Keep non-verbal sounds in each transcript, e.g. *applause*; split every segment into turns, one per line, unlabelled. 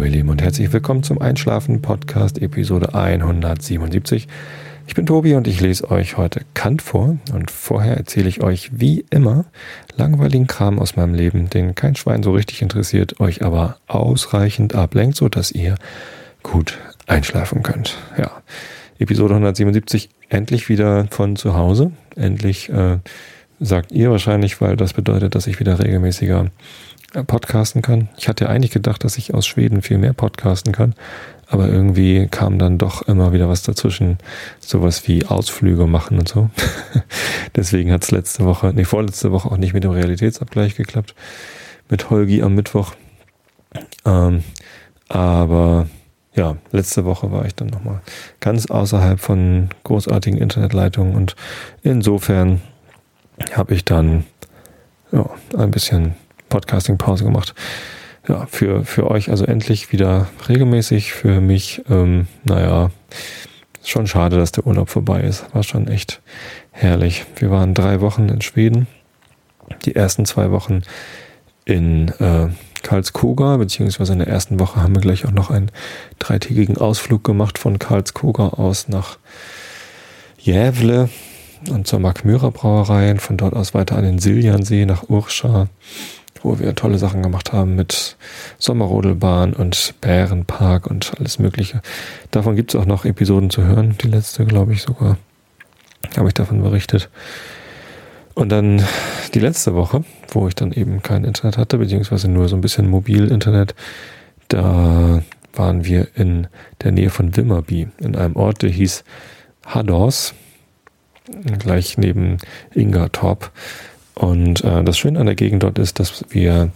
Hallo ihr Lieben und herzlich willkommen zum Einschlafen Podcast Episode 177. Ich bin Tobi und ich lese euch heute Kant vor und vorher erzähle ich euch wie immer langweiligen Kram aus meinem Leben, den kein Schwein so richtig interessiert, euch aber ausreichend ablenkt, so dass ihr gut einschlafen könnt. Ja, Episode 177 endlich wieder von zu Hause. Endlich äh, sagt ihr wahrscheinlich, weil das bedeutet, dass ich wieder regelmäßiger podcasten kann. Ich hatte eigentlich gedacht, dass ich aus Schweden viel mehr podcasten kann, aber irgendwie kam dann doch immer wieder was dazwischen, sowas wie Ausflüge machen und so. *laughs* Deswegen hat es letzte Woche, nee, vorletzte Woche auch nicht mit dem Realitätsabgleich geklappt, mit Holgi am Mittwoch. Ähm, aber ja, letzte Woche war ich dann nochmal ganz außerhalb von großartigen Internetleitungen und insofern habe ich dann ja, ein bisschen Podcasting-Pause gemacht. Ja, für, für euch also endlich wieder regelmäßig. Für mich, ähm, naja, schon schade, dass der Urlaub vorbei ist. War schon echt herrlich. Wir waren drei Wochen in Schweden. Die ersten zwei Wochen in äh, Karlskoga, beziehungsweise in der ersten Woche haben wir gleich auch noch einen dreitägigen Ausflug gemacht von Karlskoga aus nach Jävle und zur Markmyra Brauerei und von dort aus weiter an den Siljansee nach Urscha wo wir tolle Sachen gemacht haben mit Sommerrodelbahn und Bärenpark und alles Mögliche. Davon gibt es auch noch Episoden zu hören. Die letzte, glaube ich, sogar. Habe ich davon berichtet. Und dann die letzte Woche, wo ich dann eben kein Internet hatte, beziehungsweise nur so ein bisschen Mobil-Internet, da waren wir in der Nähe von Wimmerby, in einem Ort, der hieß Hadors, gleich neben Ingertorp. Und äh, das Schöne an der Gegend dort ist, dass wir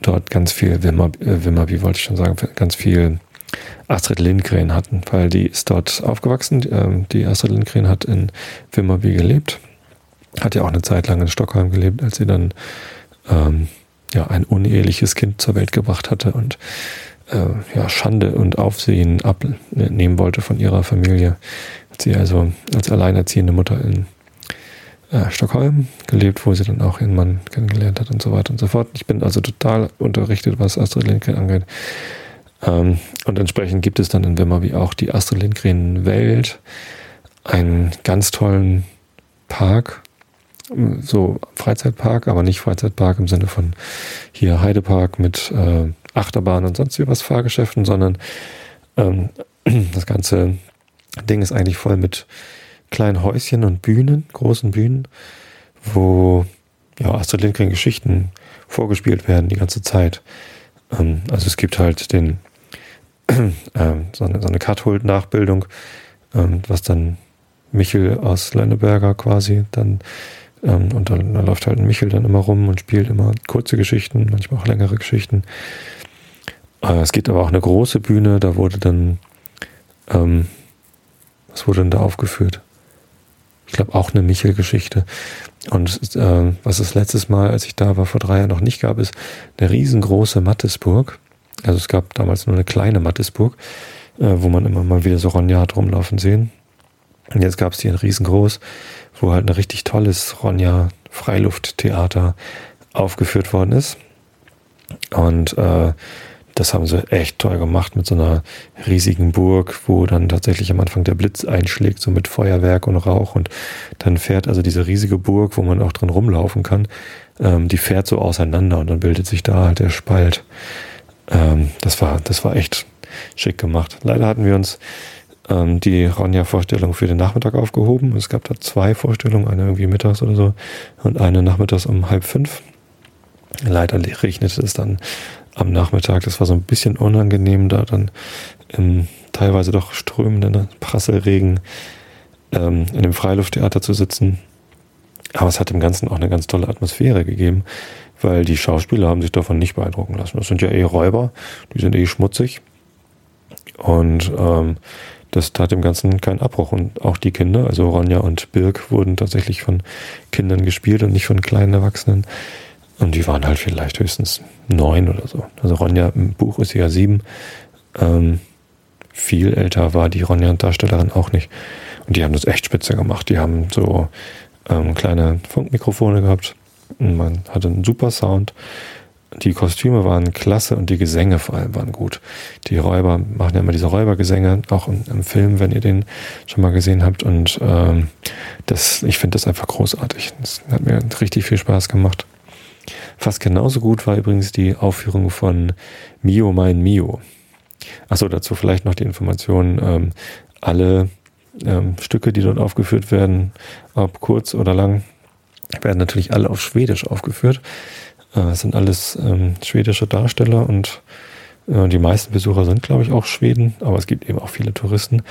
dort ganz viel Wimmer, äh, wie wollte ich schon sagen, ganz viel Astrid Lindgren hatten, weil die ist dort aufgewachsen. Ähm, die Astrid Lindgren hat in Wimmerby gelebt, hat ja auch eine Zeit lang in Stockholm gelebt, als sie dann ähm, ja ein uneheliches Kind zur Welt gebracht hatte und äh, ja Schande und Aufsehen abnehmen wollte von ihrer Familie. Hat sie also als alleinerziehende Mutter in äh, Stockholm gelebt, wo sie dann auch ihren Mann kennengelernt hat und so weiter und so fort. Ich bin also total unterrichtet, was Astrid Lindgren angeht. Ähm, und entsprechend gibt es dann in Wimmerby auch die Astrid Lindgren Welt, einen ganz tollen Park, so Freizeitpark, aber nicht Freizeitpark im Sinne von hier Heidepark mit äh, Achterbahn und sonst wie was Fahrgeschäften, sondern ähm, *clears throat* das ganze Ding ist eigentlich voll mit kleinen Häuschen und Bühnen, großen Bühnen, wo ja, Astrid Lindgren Geschichten vorgespielt werden die ganze Zeit. Ähm, also es gibt halt den *clears throat* ähm, so eine, so eine Katholt-Nachbildung, ähm, was dann Michel aus Lenneberger quasi dann ähm, und dann, dann läuft halt ein Michel dann immer rum und spielt immer kurze Geschichten, manchmal auch längere Geschichten. Äh, es gibt aber auch eine große Bühne, da wurde dann ähm, was wurde denn da aufgeführt? Ich glaube auch eine Michel-Geschichte. Und äh, was es letztes Mal, als ich da war, vor drei Jahren noch nicht gab, ist eine riesengroße Mattisburg. Also es gab damals nur eine kleine Mattisburg, äh, wo man immer mal wieder so Ronja hat rumlaufen sehen. Und jetzt gab es hier ein riesengroß, wo halt ein richtig tolles Ronja Freilufttheater aufgeführt worden ist. Und äh, das haben sie echt toll gemacht mit so einer riesigen Burg, wo dann tatsächlich am Anfang der Blitz einschlägt, so mit Feuerwerk und Rauch. Und dann fährt also diese riesige Burg, wo man auch drin rumlaufen kann, ähm, die fährt so auseinander und dann bildet sich da halt der Spalt. Ähm, das war, das war echt schick gemacht. Leider hatten wir uns ähm, die Ronja-Vorstellung für den Nachmittag aufgehoben. Es gab da zwei Vorstellungen, eine irgendwie mittags oder so und eine nachmittags um halb fünf. Leider regnete es dann am Nachmittag. Das war so ein bisschen unangenehm, da dann im teilweise doch strömenden Prasselregen ähm, in dem Freilufttheater zu sitzen. Aber es hat dem Ganzen auch eine ganz tolle Atmosphäre gegeben, weil die Schauspieler haben sich davon nicht beeindrucken lassen. Das sind ja eh Räuber, die sind eh schmutzig. Und ähm, das tat dem Ganzen keinen Abbruch. Und auch die Kinder, also Ronja und Birk, wurden tatsächlich von Kindern gespielt und nicht von kleinen Erwachsenen. Und die waren halt vielleicht höchstens neun oder so. Also Ronja im Buch ist ja sieben. Ähm, viel älter war die Ronja-Darstellerin auch nicht. Und die haben das echt spitze gemacht. Die haben so ähm, kleine Funkmikrofone gehabt. Und man hatte einen super Sound. die Kostüme waren klasse und die Gesänge vor allem waren gut. Die Räuber machen ja immer diese Räubergesänge, auch im, im Film, wenn ihr den schon mal gesehen habt. Und ähm, das, ich finde das einfach großartig. Das hat mir richtig viel Spaß gemacht. Fast genauso gut war übrigens die Aufführung von Mio mein Mio. Achso, dazu vielleicht noch die Information, ähm, alle ähm, Stücke, die dort aufgeführt werden, ob kurz oder lang, werden natürlich alle auf Schwedisch aufgeführt. Äh, es sind alles ähm, schwedische Darsteller und äh, die meisten Besucher sind, glaube ich, auch Schweden, aber es gibt eben auch viele Touristen.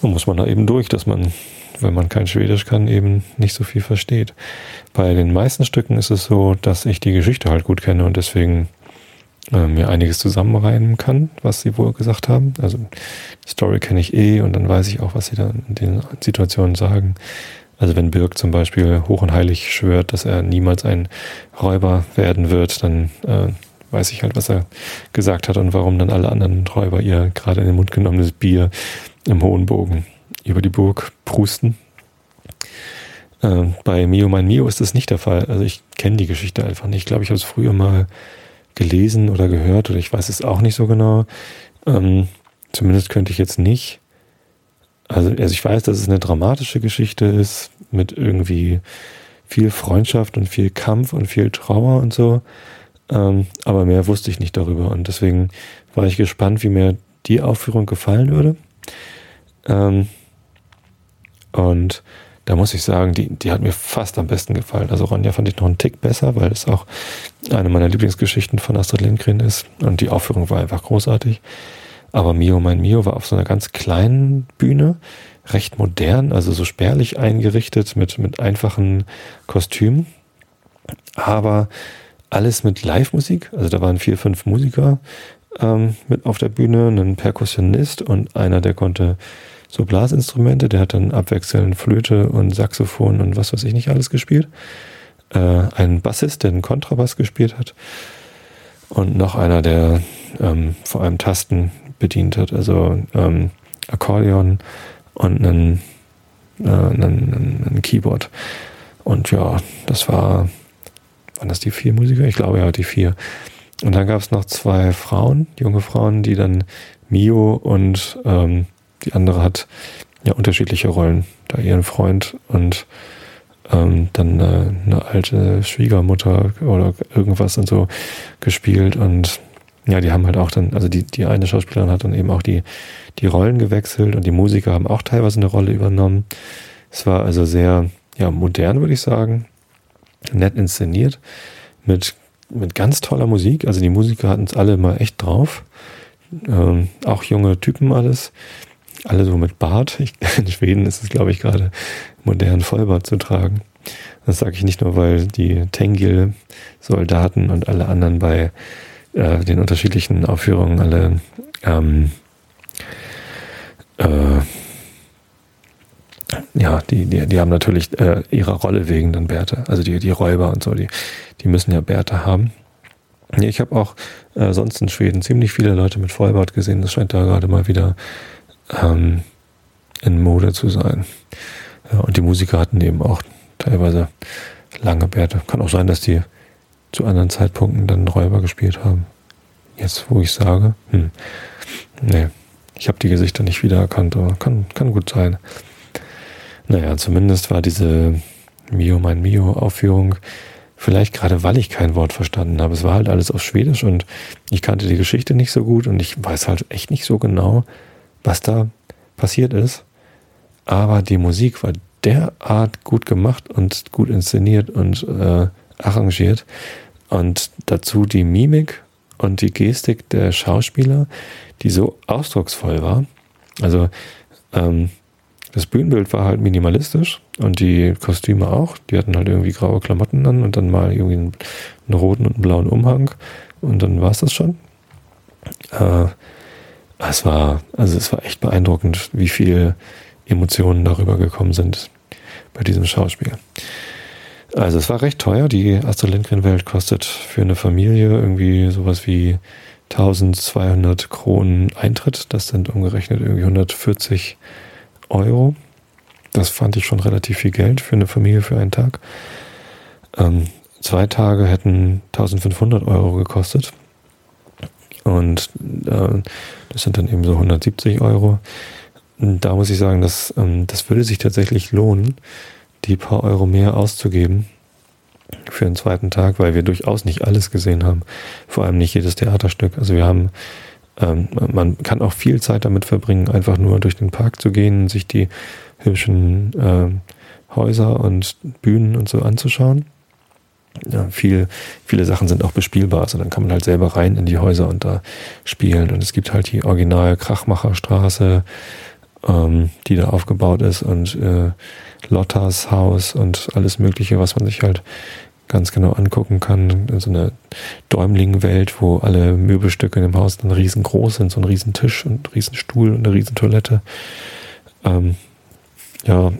Da muss man da eben durch, dass man, wenn man kein Schwedisch kann, eben nicht so viel versteht. Bei den meisten Stücken ist es so, dass ich die Geschichte halt gut kenne und deswegen äh, mir einiges zusammenreimen kann, was sie wohl gesagt haben. Also die Story kenne ich eh und dann weiß ich auch, was sie da in den Situationen sagen. Also wenn Birk zum Beispiel hoch und heilig schwört, dass er niemals ein Räuber werden wird, dann äh, weiß ich halt, was er gesagt hat und warum dann alle anderen Räuber ihr gerade in den Mund genommenes Bier im hohen Bogen über die Burg prusten. Äh, bei Mio mein Mio ist das nicht der Fall. Also ich kenne die Geschichte einfach nicht. Ich glaube, ich habe es früher mal gelesen oder gehört oder ich weiß es auch nicht so genau. Ähm, zumindest könnte ich jetzt nicht also, also ich weiß, dass es eine dramatische Geschichte ist mit irgendwie viel Freundschaft und viel Kampf und viel Trauer und so. Ähm, aber mehr wusste ich nicht darüber und deswegen war ich gespannt, wie mir die Aufführung gefallen würde. Ähm, und da muss ich sagen, die, die hat mir fast am besten gefallen. Also Ronja fand ich noch einen Tick besser, weil es auch eine meiner Lieblingsgeschichten von Astrid Lindgren ist. Und die Aufführung war einfach großartig. Aber Mio mein Mio war auf so einer ganz kleinen Bühne, recht modern, also so spärlich eingerichtet mit, mit einfachen Kostümen. Aber alles mit Live-Musik. Also da waren vier, fünf Musiker ähm, mit auf der Bühne, ein Perkussionist und einer, der konnte so Blasinstrumente, der hat dann abwechselnd Flöte und Saxophon und was weiß ich nicht alles gespielt. Äh, ein Bassist, der einen Kontrabass gespielt hat. Und noch einer, der ähm, vor allem Tasten bedient hat, also ähm, Akkordeon und einen, äh, einen, einen Keyboard. Und ja, das war, waren das die vier Musiker? Ich glaube ja, die vier. Und dann gab es noch zwei Frauen, junge Frauen, die dann Mio und ähm, die andere hat ja unterschiedliche Rollen. Da ihren Freund und ähm, dann äh, eine alte Schwiegermutter oder irgendwas und so gespielt und ja, die haben halt auch dann, also die, die eine Schauspielerin hat dann eben auch die, die Rollen gewechselt und die Musiker haben auch teilweise eine Rolle übernommen. Es war also sehr, ja, modern, würde ich sagen. Nett inszeniert. Mit, mit ganz toller Musik. Also die Musiker hatten es alle mal echt drauf. Ähm, auch junge Typen alles. Alle so mit Bart. Ich, *laughs* in Schweden ist es, glaube ich, gerade modern, Vollbart zu tragen. Das sage ich nicht nur, weil die Tengil-Soldaten und alle anderen bei äh, den unterschiedlichen Aufführungen alle ähm, äh, ja, die, die, die haben natürlich äh, ihrer Rolle wegen dann Bärte. Also die, die Räuber und so, die, die müssen ja Bärte haben. Ich habe auch äh, sonst in Schweden ziemlich viele Leute mit Vollbart gesehen. Das scheint da gerade mal wieder ähm, in Mode zu sein. Ja, und die Musiker hatten eben auch teilweise lange Bärte. Kann auch sein, dass die zu anderen Zeitpunkten dann Räuber gespielt haben. Jetzt, wo ich sage, hm, nee, ich habe die Gesichter nicht wiedererkannt, aber kann, kann gut sein. Naja, zumindest war diese Mio mein Mio Aufführung vielleicht gerade, weil ich kein Wort verstanden habe. Es war halt alles auf Schwedisch und ich kannte die Geschichte nicht so gut und ich weiß halt echt nicht so genau, was da passiert ist. Aber die Musik war derart gut gemacht und gut inszeniert und äh, arrangiert. Und dazu die Mimik und die Gestik der Schauspieler, die so ausdrucksvoll war. Also ähm, das Bühnenbild war halt minimalistisch und die Kostüme auch. Die hatten halt irgendwie graue Klamotten an und dann mal irgendwie einen, einen roten und einen blauen Umhang und dann war es das schon. Äh, es war, also es war echt beeindruckend, wie viel Emotionen darüber gekommen sind bei diesem Schauspiel. Also es war recht teuer. Die Astrid Lindgren Welt kostet für eine Familie irgendwie sowas wie 1200 Kronen Eintritt. Das sind umgerechnet irgendwie 140 Euro. Das fand ich schon relativ viel Geld für eine Familie für einen Tag. Ähm, zwei Tage hätten 1500 Euro gekostet. Und äh, das sind dann eben so 170 Euro. Da muss ich sagen, dass, ähm, das würde sich tatsächlich lohnen, die paar Euro mehr auszugeben für den zweiten Tag, weil wir durchaus nicht alles gesehen haben. Vor allem nicht jedes Theaterstück. Also wir haben, ähm, man kann auch viel Zeit damit verbringen, einfach nur durch den Park zu gehen, sich die hübschen äh, Häuser und Bühnen und so anzuschauen. Ja, viel, viele Sachen sind auch bespielbar. Also dann kann man halt selber rein in die Häuser und da spielen. Und es gibt halt die original Krachmacherstraße, ähm, die da aufgebaut ist und äh, Lottas Haus und alles Mögliche, was man sich halt ganz genau angucken kann. So eine Däumling-Welt, wo alle Möbelstücke in dem Haus dann riesengroß sind, so ein Riesentisch und ein Riesenstuhl und eine Riesentoilette. Ähm, ja,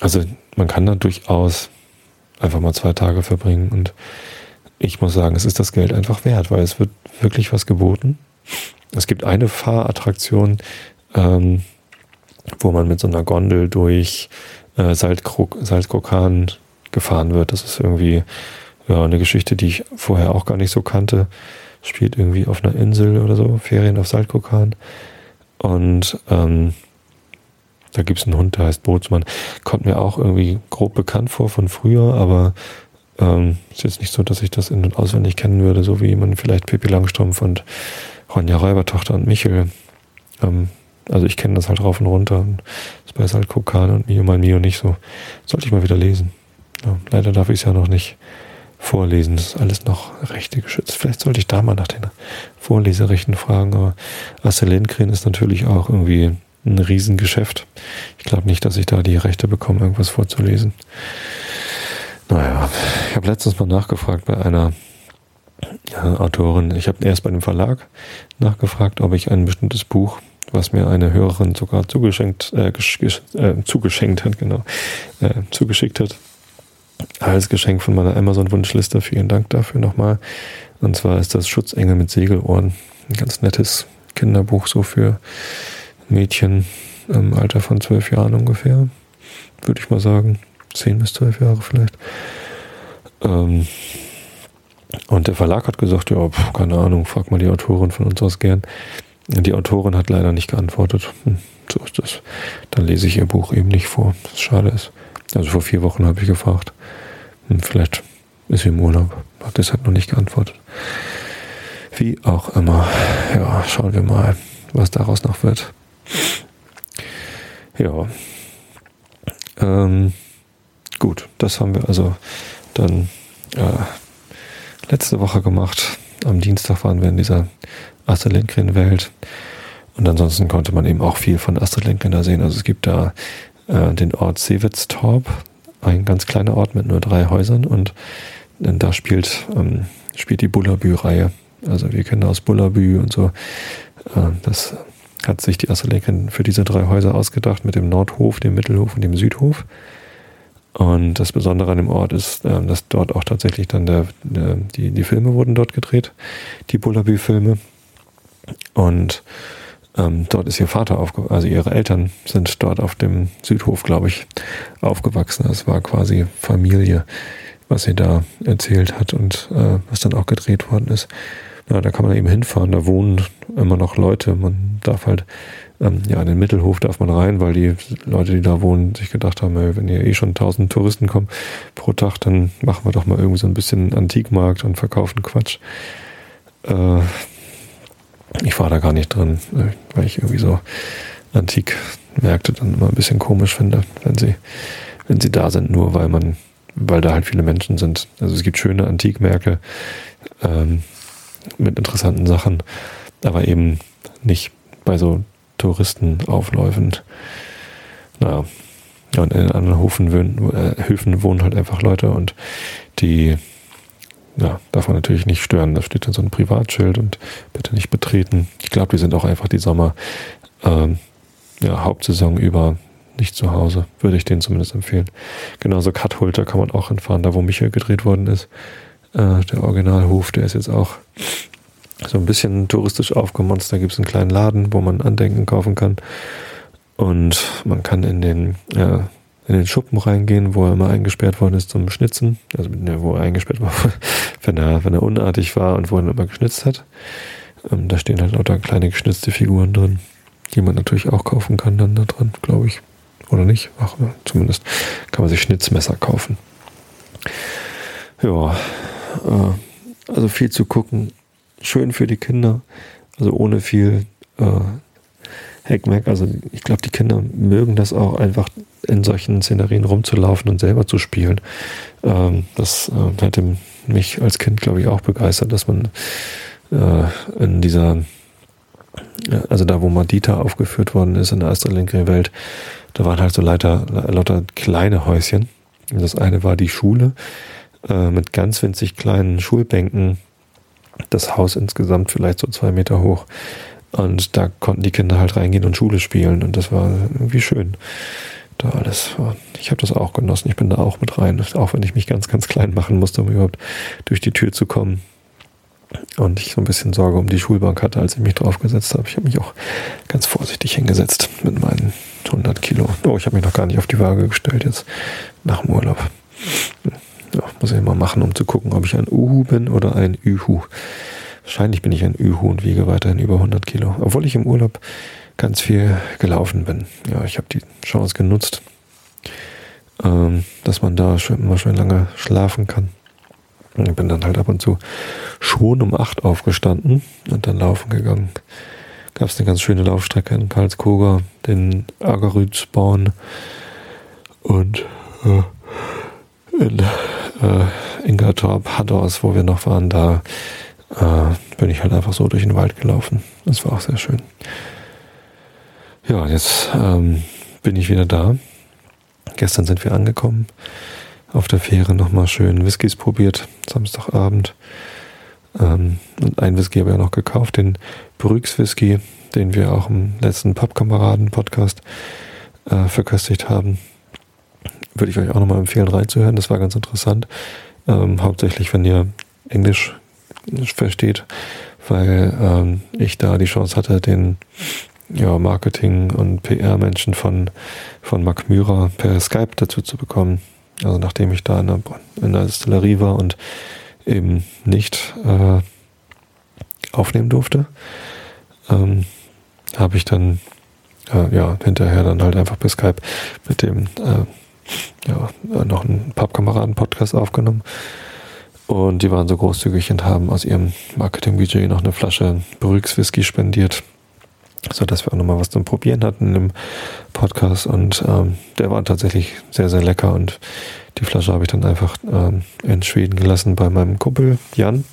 also man kann da durchaus einfach mal zwei Tage verbringen und ich muss sagen, es ist das Geld einfach wert, weil es wird wirklich was geboten. Es gibt eine Fahrattraktion, ähm, wo man mit so einer Gondel durch äh, Salzkrokan gefahren wird. Das ist irgendwie ja, eine Geschichte, die ich vorher auch gar nicht so kannte. Spielt irgendwie auf einer Insel oder so, Ferien auf Salzkrokan. Und ähm, da gibt es einen Hund, der heißt Bootsmann. Kommt mir auch irgendwie grob bekannt vor von früher, aber ähm, ist jetzt nicht so, dass ich das in- und auswendig kennen würde, so wie man vielleicht Pippi Langstrumpf und Ronja Räubertochter und Michel ähm, also ich kenne das halt rauf und runter. Das bei halt Kokan und Mio mal Mio nicht so. Sollte ich mal wieder lesen. Ja, leider darf ich es ja noch nicht vorlesen. Das ist alles noch rechte geschützt. Vielleicht sollte ich da mal nach den Vorleserechten fragen. Aber Astrid Lindgren ist natürlich auch irgendwie ein Riesengeschäft. Ich glaube nicht, dass ich da die Rechte bekomme, irgendwas vorzulesen. Naja, ich habe letztens mal nachgefragt bei einer Autorin. Ich habe erst bei dem Verlag nachgefragt, ob ich ein bestimmtes Buch was mir eine Hörerin sogar zugeschenkt, äh, äh, zugeschenkt hat, genau, äh, zugeschickt hat. Als Geschenk von meiner Amazon-Wunschliste. Vielen Dank dafür nochmal. Und zwar ist das Schutzengel mit Segelohren. Ein ganz nettes Kinderbuch, so für Mädchen im Alter von zwölf Jahren ungefähr. Würde ich mal sagen. Zehn bis zwölf Jahre vielleicht. Ähm, und der Verlag hat gesagt, ja, pf, keine Ahnung, frag mal die Autorin von uns aus gern. Die Autorin hat leider nicht geantwortet. Hm, so ist das. Dann lese ich ihr Buch eben nicht vor, was schade ist. Also vor vier Wochen habe ich gefragt. Hm, vielleicht ist sie im Urlaub. Hat deshalb noch nicht geantwortet. Wie auch immer. Ja, schauen wir mal, was daraus noch wird. Ja. Ähm, gut, das haben wir also dann äh, letzte Woche gemacht. Am Dienstag waren wir in dieser Astrid Lindgren Welt. Und ansonsten konnte man eben auch viel von Astrid Lindgren da sehen. Also es gibt da äh, den Ort Sewitztorp, ein ganz kleiner Ort mit nur drei Häusern und äh, da spielt, ähm, spielt die Bullabü-Reihe. Also wir kennen aus Bullabü und so. Äh, das hat sich die Astrid Lindgren für diese drei Häuser ausgedacht mit dem Nordhof, dem Mittelhof und dem Südhof. Und das Besondere an dem Ort ist, ähm, dass dort auch tatsächlich dann der, der, die, die Filme wurden dort gedreht, die Bullabü-Filme. Und ähm, dort ist ihr Vater aufgewachsen, also ihre Eltern sind dort auf dem Südhof, glaube ich, aufgewachsen. Es war quasi Familie, was sie da erzählt hat und äh, was dann auch gedreht worden ist. Ja, da kann man eben hinfahren, da wohnen immer noch Leute. Man darf halt, ähm, ja, in den Mittelhof darf man rein, weil die Leute, die da wohnen, sich gedacht haben, ey, wenn hier eh schon tausend Touristen kommen pro Tag, dann machen wir doch mal irgendwie so ein bisschen Antikmarkt und verkaufen Quatsch. Äh, ich war da gar nicht drin, äh, weil ich irgendwie so Antikmärkte dann immer ein bisschen komisch finde, wenn sie, wenn sie da sind, nur weil man, weil da halt viele Menschen sind. Also es gibt schöne Antikmärkte ähm, mit interessanten Sachen, aber eben nicht bei so Touristenaufläufen. Naja, und in anderen Höfen, äh, Höfen wohnen halt einfach Leute und die ja, darf man natürlich nicht stören. Da steht dann so ein Privatschild und bitte nicht betreten. Ich glaube, die sind auch einfach die Sommer, ähm, ja, Hauptsaison über nicht zu Hause. Würde ich denen zumindest empfehlen. Genauso Kathulter kann man auch hinfahren, da wo Michael gedreht worden ist. Äh, der Originalhof, der ist jetzt auch so ein bisschen touristisch aufgemonst. Da gibt es einen kleinen Laden, wo man Andenken kaufen kann. Und man kann in den, ja, in den Schuppen reingehen, wo er immer eingesperrt worden ist zum Schnitzen. Also ne, wo er eingesperrt war, *laughs* wenn er, wenn er unartig war und wo er immer geschnitzt hat. Ähm, da stehen halt lauter kleine geschnitzte Figuren drin, die man natürlich auch kaufen kann dann da drin, glaube ich. Oder nicht? Ach, zumindest kann man sich Schnitzmesser kaufen. Ja, äh, also viel zu gucken. Schön für die Kinder. Also ohne viel äh, Hackmack. Also ich glaube, die Kinder mögen das auch einfach in solchen Szenerien rumzulaufen und selber zu spielen. Ähm, das äh, hätte mich als Kind, glaube ich, auch begeistert, dass man äh, in dieser, also da, wo Madita aufgeführt worden ist in der Astra Welt, da waren halt so lauter, lauter kleine Häuschen. Das eine war die Schule äh, mit ganz winzig kleinen Schulbänken. Das Haus insgesamt vielleicht so zwei Meter hoch. Und da konnten die Kinder halt reingehen und Schule spielen. Und das war irgendwie schön. Da alles. Ich habe das auch genossen. Ich bin da auch mit rein. Auch wenn ich mich ganz, ganz klein machen musste, um überhaupt durch die Tür zu kommen. Und ich so ein bisschen Sorge um die Schulbank hatte, als ich mich draufgesetzt habe. Ich habe mich auch ganz vorsichtig hingesetzt mit meinen 100 Kilo. Oh, ich habe mich noch gar nicht auf die Waage gestellt jetzt nach dem Urlaub. Ja, muss ich mal machen, um zu gucken, ob ich ein Uhu bin oder ein Ühu. Wahrscheinlich bin ich ein Ühu und wiege weiterhin über 100 Kilo. Obwohl ich im Urlaub ganz viel gelaufen bin. Ja, ich habe die Chance genutzt, ähm, dass man da schön, immer schön lange schlafen kann. Ich bin dann halt ab und zu schon um 8 aufgestanden und dann laufen gegangen. Gab es eine ganz schöne Laufstrecke in Karlskoga, den Agerütsborn und äh, in äh, Ingertorp, Haddors, wo wir noch waren, da äh, bin ich halt einfach so durch den Wald gelaufen. Das war auch sehr schön. Ja, jetzt ähm, bin ich wieder da. Gestern sind wir angekommen. Auf der Fähre nochmal schön Whiskys probiert, Samstagabend. Ähm, und ein Whisky habe ich auch noch gekauft, den Brüx Whisky, den wir auch im letzten Pappkameraden-Podcast äh, verköstigt haben. Würde ich euch auch nochmal empfehlen, reinzuhören. Das war ganz interessant. Ähm, hauptsächlich, wenn ihr Englisch versteht, weil ähm, ich da die Chance hatte, den ja, Marketing- und PR-Menschen von, von Mark Myra per Skype dazu zu bekommen. Also nachdem ich da in der, in der Distillerie war und eben nicht äh, aufnehmen durfte, ähm, habe ich dann äh, ja hinterher dann halt einfach per Skype mit dem äh, ja, noch einen Pappkameraden-Podcast aufgenommen und die waren so großzügig und haben aus ihrem Marketing-Budget noch eine Flasche Brüx Whisky spendiert, so dass wir auch nochmal was zum Probieren hatten im Podcast. Und ähm, der war tatsächlich sehr, sehr lecker. Und die Flasche habe ich dann einfach ähm, in Schweden gelassen bei meinem Kumpel Jan,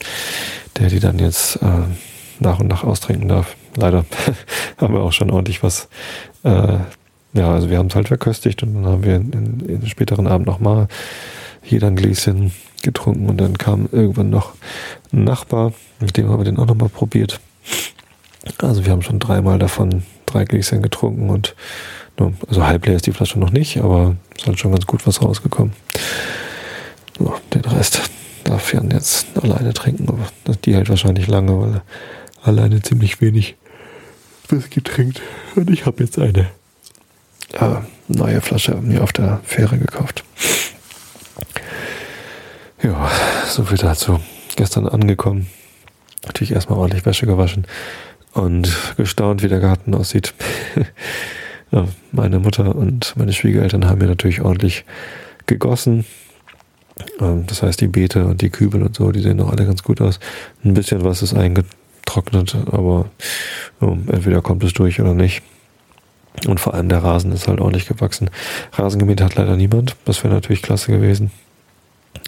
der die dann jetzt äh, nach und nach austrinken darf. Leider *laughs* haben wir auch schon ordentlich was. Äh, ja, also wir haben es halt verköstigt und dann haben wir in, in, späteren Abend nochmal jeder ein Gläschen getrunken und dann kam irgendwann noch ein Nachbar, mit dem haben wir den auch nochmal probiert. Also wir haben schon dreimal davon drei Gläschen getrunken und also halb leer ist die Flasche noch nicht, aber es ist halt schon ganz gut was rausgekommen. So, den Rest darf Jan jetzt alleine trinken, aber die hält wahrscheinlich lange, weil er alleine ziemlich wenig Whisky trinkt. Und ich habe jetzt eine äh, neue Flasche mir auf der Fähre gekauft. Ja, so viel dazu. Gestern angekommen. Natürlich erstmal ordentlich Wäsche gewaschen und gestaunt, wie der Garten aussieht. *laughs* ja, meine Mutter und meine Schwiegereltern haben mir natürlich ordentlich gegossen. Ähm, das heißt, die Beete und die Kübel und so, die sehen noch alle ganz gut aus. Ein bisschen was ist eingetrocknet, aber ja, entweder kommt es durch oder nicht. Und vor allem der Rasen ist halt ordentlich gewachsen. Rasen gemäht hat leider niemand. Das wäre natürlich klasse gewesen.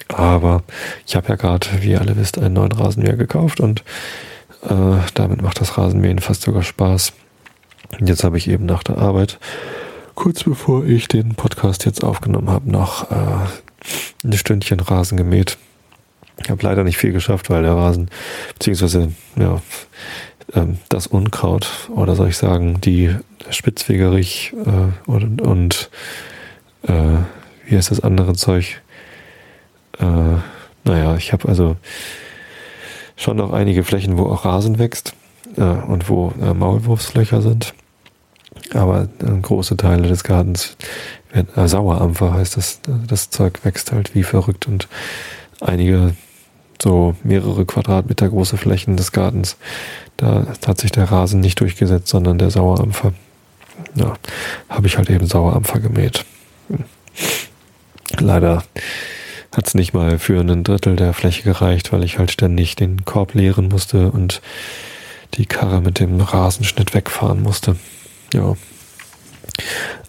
Aber ich habe ja gerade, wie ihr alle wisst, einen neuen Rasenmäher gekauft und äh, damit macht das Rasenmähen fast sogar Spaß. Und jetzt habe ich eben nach der Arbeit, kurz bevor ich den Podcast jetzt aufgenommen habe, noch äh, ein Stündchen Rasen gemäht. Ich habe leider nicht viel geschafft, weil der Rasen, beziehungsweise ja, das Unkraut, oder soll ich sagen, die Spitzwegerich äh, und, und äh, wie heißt das andere Zeug? Äh, naja, ich habe also schon noch einige Flächen, wo auch Rasen wächst äh, und wo Maulwurfslöcher sind. Aber große Teile des Gartens werden, äh, Sauerampfer heißt das, das Zeug wächst halt wie verrückt und einige so mehrere Quadratmeter große Flächen des Gartens, da hat sich der Rasen nicht durchgesetzt, sondern der Sauerampfer. Ja, habe ich halt eben Sauerampfer gemäht. Leider hat es nicht mal für ein Drittel der Fläche gereicht, weil ich halt ständig den Korb leeren musste und die Karre mit dem Rasenschnitt wegfahren musste. Ja.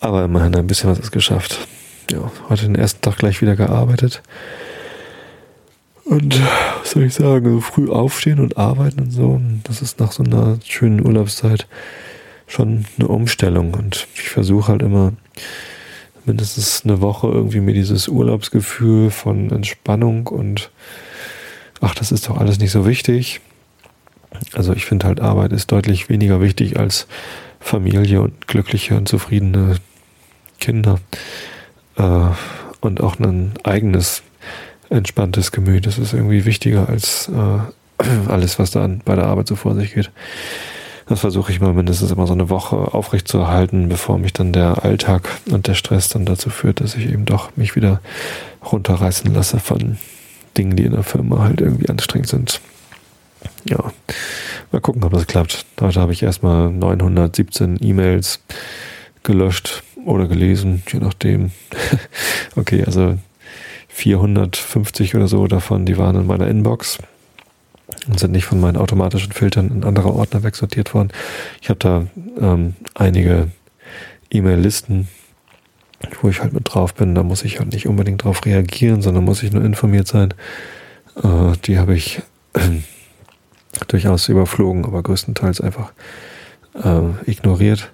Aber immerhin ein bisschen was ist geschafft. Ja, heute den ersten Tag gleich wieder gearbeitet. Und was soll ich sagen, so früh aufstehen und arbeiten und so, das ist nach so einer schönen Urlaubszeit schon eine Umstellung. Und ich versuche halt immer mindestens eine Woche irgendwie mir dieses Urlaubsgefühl von Entspannung und ach, das ist doch alles nicht so wichtig. Also ich finde halt Arbeit ist deutlich weniger wichtig als Familie und glückliche und zufriedene Kinder äh, und auch ein eigenes entspanntes Gemüt. Das ist irgendwie wichtiger als äh, *clears throat* alles, was da bei der Arbeit so vor sich geht. Das versuche ich mal mindestens immer so eine Woche aufrechtzuerhalten, bevor mich dann der Alltag und der Stress dann dazu führt, dass ich eben doch mich wieder runterreißen lasse von Dingen, die in der Firma halt irgendwie anstrengend sind. Ja, mal gucken, ob das klappt. Heute habe ich erstmal 917 E-Mails gelöscht oder gelesen, je nachdem. *laughs* okay, also 450 oder so davon, die waren in meiner Inbox und sind nicht von meinen automatischen Filtern in andere Ordner wegsortiert worden. Ich habe da ähm, einige E-Mail-Listen, wo ich halt mit drauf bin. Da muss ich halt nicht unbedingt drauf reagieren, sondern muss ich nur informiert sein. Äh, die habe ich äh, durchaus überflogen, aber größtenteils einfach äh, ignoriert.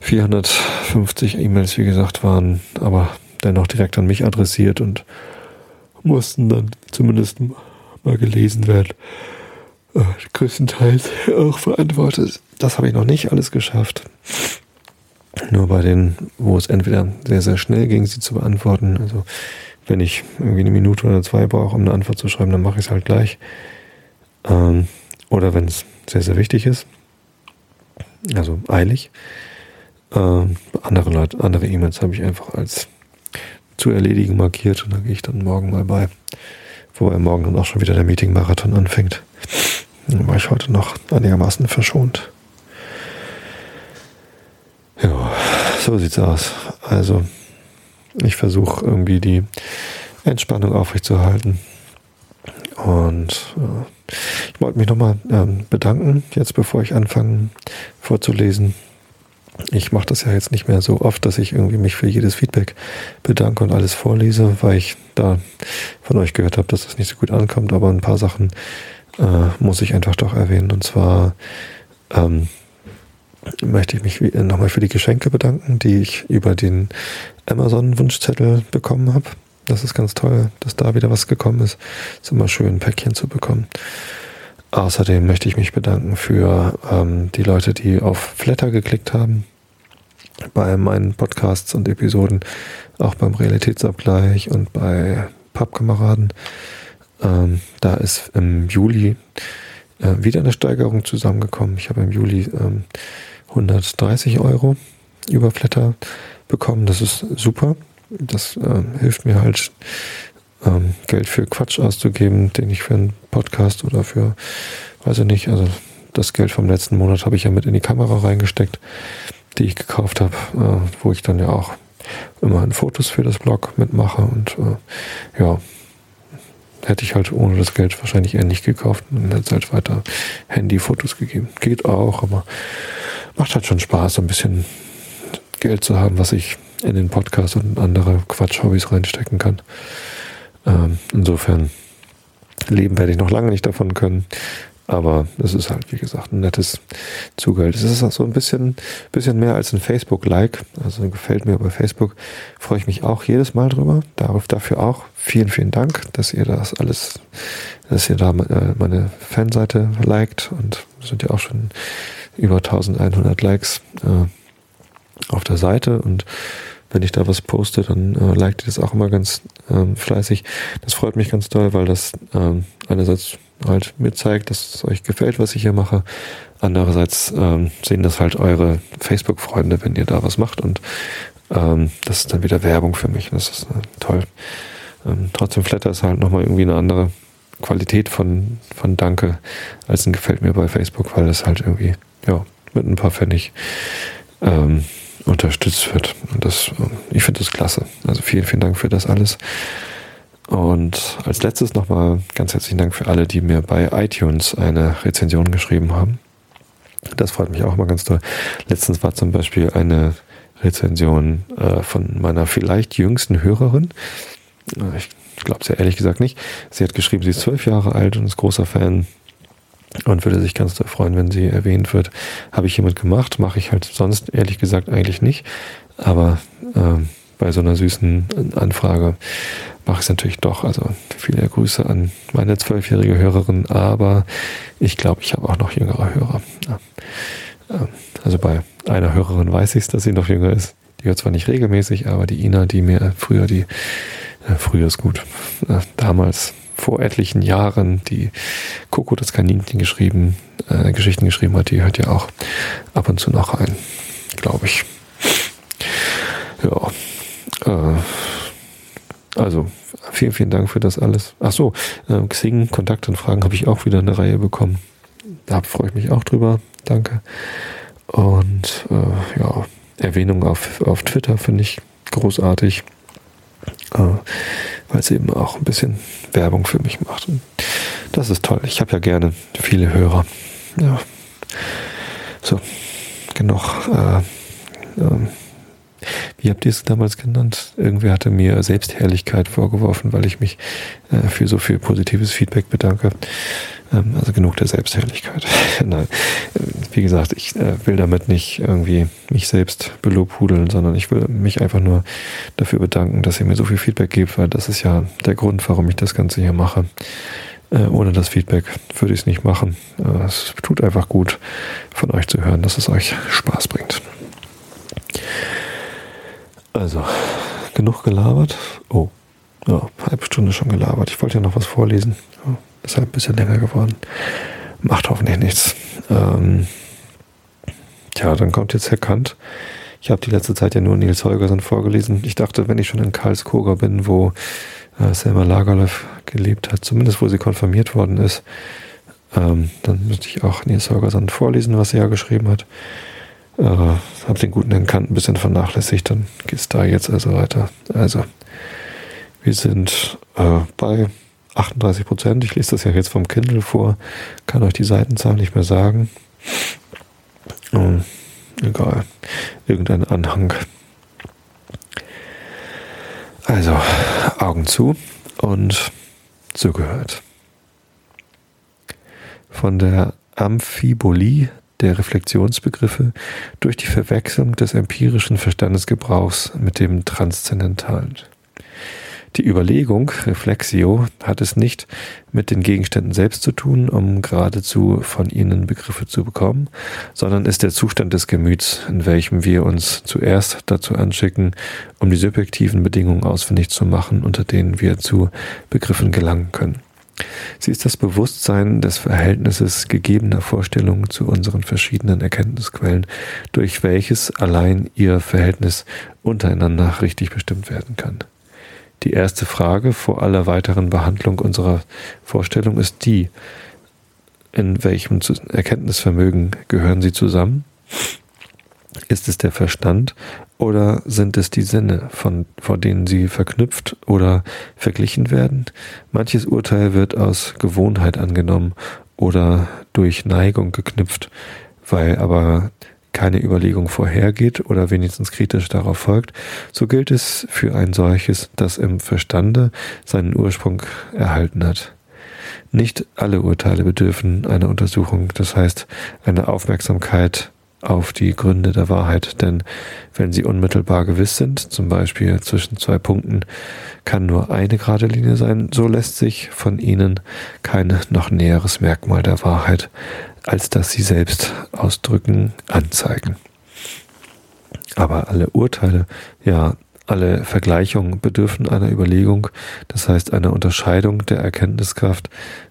450 E-Mails, wie gesagt, waren aber dennoch direkt an mich adressiert und mussten dann zumindest mal gelesen werden. Äh, größtenteils *laughs* auch verantwortet. Das habe ich noch nicht alles geschafft. Nur bei denen, wo es entweder sehr, sehr schnell ging, sie zu beantworten. Also wenn ich irgendwie eine Minute oder zwei brauche, um eine Antwort zu schreiben, dann mache ich es halt gleich. Ähm, oder wenn es sehr, sehr wichtig ist. Also eilig. Ähm, andere Leute, andere E-Mails habe ich einfach als zu erledigen markiert und da gehe ich dann morgen mal bei. Wobei morgen dann auch schon wieder der Meeting-Marathon anfängt. Dann war ich heute noch einigermaßen verschont. Ja, so sieht's aus. Also, ich versuche irgendwie die Entspannung aufrechtzuerhalten. Und äh, ich wollte mich nochmal ähm, bedanken, jetzt bevor ich anfange vorzulesen ich mache das ja jetzt nicht mehr so oft, dass ich irgendwie mich für jedes Feedback bedanke und alles vorlese, weil ich da von euch gehört habe, dass das nicht so gut ankommt. Aber ein paar Sachen äh, muss ich einfach doch erwähnen. Und zwar ähm, möchte ich mich nochmal für die Geschenke bedanken, die ich über den Amazon-Wunschzettel bekommen habe. Das ist ganz toll, dass da wieder was gekommen ist. Ist immer schön, ein Päckchen zu bekommen. Außerdem möchte ich mich bedanken für ähm, die Leute, die auf Flatter geklickt haben bei meinen Podcasts und Episoden, auch beim Realitätsabgleich und bei Pappkameraden. Ähm, da ist im Juli äh, wieder eine Steigerung zusammengekommen. Ich habe im Juli ähm, 130 Euro über Flatter bekommen. Das ist super. Das äh, hilft mir halt ähm, Geld für Quatsch auszugeben, den ich für einen Podcast oder für, weiß ich nicht, also das Geld vom letzten Monat habe ich ja mit in die Kamera reingesteckt, die ich gekauft habe, äh, wo ich dann ja auch immerhin Fotos für das Blog mitmache und äh, ja, hätte ich halt ohne das Geld wahrscheinlich eher nicht gekauft und dann hätte halt weiter Handyfotos gegeben. Geht auch, aber macht halt schon Spaß, ein bisschen Geld zu haben, was ich in den Podcast und andere Quatsch-Hobbys reinstecken kann. Ähm, insofern leben werde ich noch lange nicht davon können. Aber es ist halt, wie gesagt, ein nettes Zugeld. Es ist auch so ein bisschen, bisschen mehr als ein Facebook-Like. Also gefällt mir bei Facebook. Freue ich mich auch jedes Mal drüber. Darauf, dafür auch vielen, vielen Dank, dass ihr das alles, dass ihr da äh, meine Fanseite liked. Und sind ja auch schon über 1100 Likes äh, auf der Seite. Und wenn ich da was poste, dann äh, liked ihr das auch immer ganz ähm, fleißig. Das freut mich ganz toll, weil das ähm, einerseits halt mir zeigt, dass es euch gefällt, was ich hier mache. Andererseits ähm, sehen das halt eure Facebook-Freunde, wenn ihr da was macht und ähm, das ist dann wieder Werbung für mich. Das ist äh, toll. Ähm, trotzdem Flatter ist halt nochmal irgendwie eine andere Qualität von, von Danke als ein Gefällt mir bei Facebook, weil das halt irgendwie, ja, mit ein paar Pfennig ähm, unterstützt wird. Und das, ich finde das klasse. Also vielen, vielen Dank für das alles. Und als letztes nochmal ganz herzlichen Dank für alle, die mir bei iTunes eine Rezension geschrieben haben. Das freut mich auch mal ganz toll. Letztens war zum Beispiel eine Rezension äh, von meiner vielleicht jüngsten Hörerin. Äh, ich glaube es ja ehrlich gesagt nicht. Sie hat geschrieben, sie ist zwölf Jahre alt und ist großer Fan und würde sich ganz freuen, wenn sie erwähnt wird. Habe ich jemand gemacht, mache ich halt sonst ehrlich gesagt eigentlich nicht. Aber äh, bei so einer süßen Anfrage mache ich es natürlich doch. Also viele Grüße an meine zwölfjährige Hörerin, aber ich glaube, ich habe auch noch jüngere Hörer. Ja. Ähm, also bei einer Hörerin weiß ich es, dass sie noch jünger ist. Die hört zwar nicht regelmäßig, aber die Ina, die mir früher die, äh, früher ist gut, äh, damals vor etlichen Jahren die Coco das Kaninchen geschrieben, äh, Geschichten geschrieben hat, die hört ja auch ab und zu noch ein, glaube ich. Ja. Äh, also vielen, vielen Dank für das alles. Ach so, äh, Xing, Kontaktanfragen habe ich auch wieder eine Reihe bekommen. Da freue ich mich auch drüber. Danke. Und äh, ja, Erwähnung auf, auf Twitter finde ich großartig, weil es eben auch ein bisschen Werbung für mich macht. Und das ist toll. Ich habe ja gerne viele Hörer. Ja. So, genug. Äh, ähm, wie habt ihr es damals genannt? Irgendwer hatte mir Selbstherrlichkeit vorgeworfen, weil ich mich äh, für so viel positives Feedback bedanke. Ähm, also genug der Selbstherrlichkeit. *laughs* Nein, äh, wie gesagt, ich äh, will damit nicht irgendwie mich selbst belobhudeln, sondern ich will mich einfach nur dafür bedanken, dass ihr mir so viel Feedback gebt, weil das ist ja der Grund, warum ich das Ganze hier mache. Äh, ohne das Feedback würde ich es nicht machen. Äh, es tut einfach gut, von euch zu hören, dass es euch Spaß bringt. Also, genug gelabert. Oh, ja, halbe Stunde schon gelabert. Ich wollte ja noch was vorlesen. Ja, halt ein bisschen länger geworden. Macht hoffentlich nichts. Ähm, tja, dann kommt jetzt Herr Kant. Ich habe die letzte Zeit ja nur Nils Holgersen vorgelesen. Ich dachte, wenn ich schon in Karlskoga bin, wo äh, Selma Lagerlöf gelebt hat, zumindest wo sie konfirmiert worden ist, ähm, dann müsste ich auch Nils Holgersen vorlesen, was er ja geschrieben hat. Äh, habe den guten Herrn ein bisschen vernachlässigt, dann geht es da jetzt also weiter. Also, wir sind äh, bei 38 Prozent. Ich lese das ja jetzt vom Kindle vor, kann euch die Seitenzahl nicht mehr sagen. Ähm, egal, irgendein Anhang. Also, Augen zu und zugehört. Von der Amphibolie der Reflexionsbegriffe durch die Verwechslung des empirischen Verstandesgebrauchs mit dem Transzendentalen. Die Überlegung, Reflexio, hat es nicht mit den Gegenständen selbst zu tun, um geradezu von ihnen Begriffe zu bekommen, sondern ist der Zustand des Gemüts, in welchem wir uns zuerst dazu anschicken, um die subjektiven Bedingungen ausfindig zu machen, unter denen wir zu Begriffen gelangen können. Sie ist das Bewusstsein des Verhältnisses gegebener Vorstellungen zu unseren verschiedenen Erkenntnisquellen, durch welches allein ihr Verhältnis untereinander richtig bestimmt werden kann. Die erste Frage vor aller weiteren Behandlung unserer Vorstellung ist die, in welchem Erkenntnisvermögen gehören sie zusammen? Ist es der Verstand oder sind es die Sinne, von, vor denen sie verknüpft oder verglichen werden? Manches Urteil wird aus Gewohnheit angenommen oder durch Neigung geknüpft, weil aber keine Überlegung vorhergeht oder wenigstens kritisch darauf folgt, so gilt es für ein solches, das im Verstande seinen Ursprung erhalten hat. Nicht alle Urteile bedürfen einer Untersuchung, das heißt eine Aufmerksamkeit auf die Gründe der Wahrheit, denn wenn sie unmittelbar gewiss sind, zum Beispiel zwischen zwei Punkten, kann nur eine gerade Linie sein, so lässt sich von ihnen kein noch näheres Merkmal der Wahrheit, als dass sie selbst ausdrücken, anzeigen. Aber alle Urteile, ja, Alle Vergleichungen bedürfen einer Überlegung, das heißt einer Unterscheidung der Erkenntniskraft,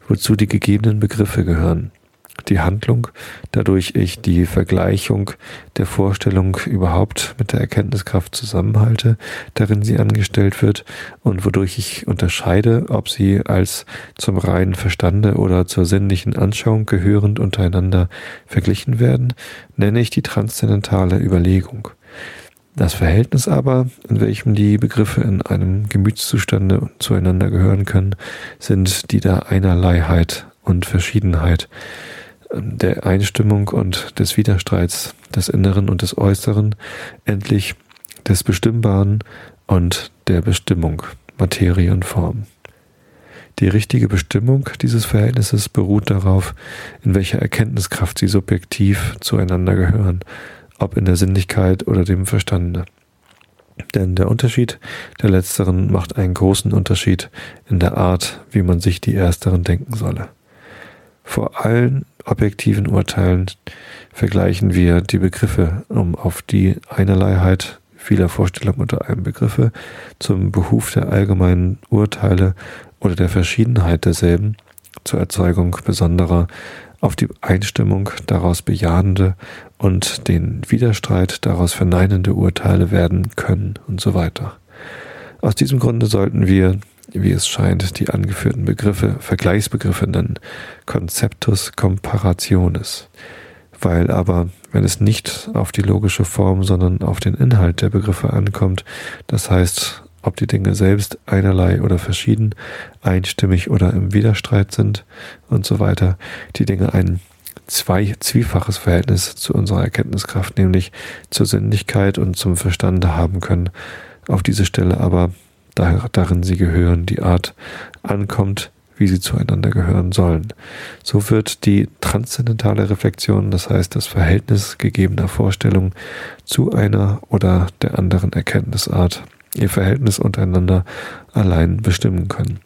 wozu die gegebenen Begriffe gehören die Handlung, dadurch ich die Vergleichung der Vorstellung überhaupt mit der Erkenntniskraft zusammenhalte, darin sie angestellt wird und wodurch ich unterscheide, ob sie als zum reinen Verstande oder zur sinnlichen Anschauung gehörend untereinander verglichen werden, nenne ich die transzendentale Überlegung. Das Verhältnis aber, in welchem die Begriffe in einem Gemütszustande zueinander gehören können, sind die der Einerleiheit und Verschiedenheit der Einstimmung und des Widerstreits des Inneren und des Äußeren, endlich des Bestimmbaren und der Bestimmung, Materie und Form. Die richtige Bestimmung dieses Verhältnisses beruht darauf, in welcher Erkenntniskraft sie subjektiv zueinander gehören, ob in der Sinnlichkeit oder dem Verstande. Denn der Unterschied der letzteren macht einen großen Unterschied in der Art, wie man sich die ersteren denken solle. Vor allen objektiven Urteilen vergleichen wir die Begriffe, um auf die Einerleiheit vieler Vorstellungen unter einem Begriffe zum Behuf der allgemeinen Urteile oder der Verschiedenheit derselben zur Erzeugung besonderer auf die Einstimmung daraus bejahende und den Widerstreit daraus verneinende Urteile werden können und so weiter. Aus diesem Grunde sollten wir wie es scheint, die angeführten Begriffe Vergleichsbegriffe nennen, Conceptus comparationis. Weil aber, wenn es nicht auf die logische Form, sondern auf den Inhalt der Begriffe ankommt, das heißt, ob die Dinge selbst einerlei oder verschieden, einstimmig oder im Widerstreit sind und so weiter, die Dinge ein zwei zwiefaches Verhältnis zu unserer Erkenntniskraft, nämlich zur Sinnlichkeit und zum Verstande haben können. Auf diese Stelle aber darin sie gehören, die Art ankommt, wie sie zueinander gehören sollen. So wird die transzendentale Reflexion, das heißt das Verhältnis gegebener Vorstellungen zu einer oder der anderen Erkenntnisart, ihr Verhältnis untereinander allein bestimmen können.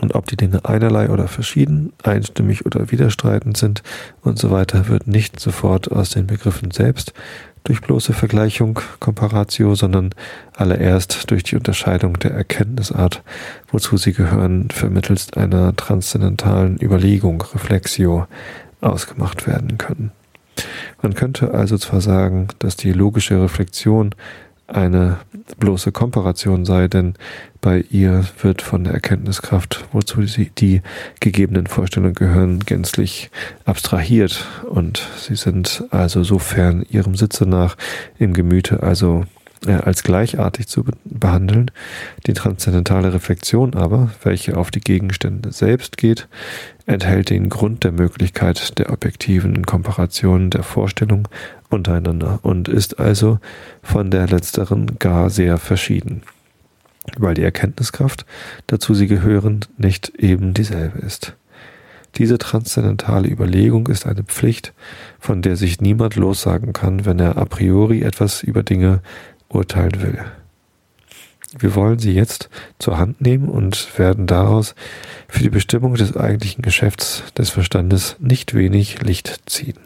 Und ob die Dinge einerlei oder verschieden, einstimmig oder widerstreitend sind und so weiter, wird nicht sofort aus den Begriffen selbst, durch bloße Vergleichung, Comparatio, sondern allererst durch die Unterscheidung der Erkenntnisart, wozu sie gehören, vermittelst einer transzendentalen Überlegung, Reflexio, ausgemacht werden können. Man könnte also zwar sagen, dass die logische Reflexion eine bloße Komparation sei, denn bei ihr wird von der Erkenntniskraft, wozu sie die gegebenen Vorstellungen gehören, gänzlich abstrahiert. Und sie sind also sofern ihrem Sitze nach im Gemüte also äh, als gleichartig zu behandeln. Die transzendentale Reflexion aber, welche auf die Gegenstände selbst geht, enthält den Grund der Möglichkeit der objektiven Komparation der Vorstellung untereinander und ist also von der letzteren gar sehr verschieden, weil die Erkenntniskraft, dazu sie gehören, nicht eben dieselbe ist. Diese transzendentale Überlegung ist eine Pflicht, von der sich niemand lossagen kann, wenn er a priori etwas über Dinge urteilen will. Wir wollen sie jetzt zur Hand nehmen und werden daraus für die Bestimmung des eigentlichen Geschäfts des Verstandes nicht wenig Licht ziehen.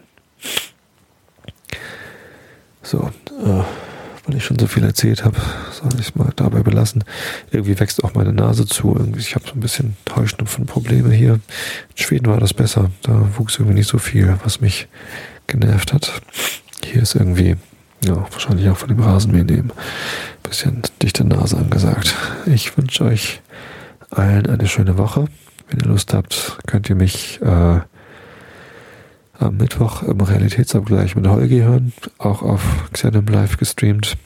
So, äh, weil ich schon so viel erzählt habe, soll ich es mal dabei belassen. Irgendwie wächst auch meine Nase zu. Irgendwie, ich habe so ein bisschen Heuschnupfenprobleme hier. In Schweden war das besser. Da wuchs irgendwie nicht so viel, was mich genervt hat. Hier ist irgendwie ja, wahrscheinlich auch von dem Rasenmäher nehmen. Bisschen dichte Nase angesagt. Ich wünsche euch allen eine schöne Woche. Wenn ihr Lust habt, könnt ihr mich äh, am Mittwoch im Realitätsabgleich mit Holgi hören, auch auf Xenom Live gestreamt.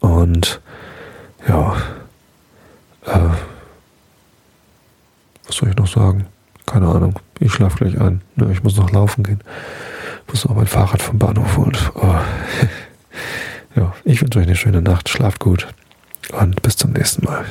Und ja, äh, was soll ich noch sagen? Keine Ahnung. Ich schlafe gleich ein. Ich muss noch laufen gehen. Muss noch mein Fahrrad vom Bahnhof holen. Oh. *laughs* ja, ich wünsche euch eine schöne Nacht. Schlaft gut. Und bis zum nächsten Mal.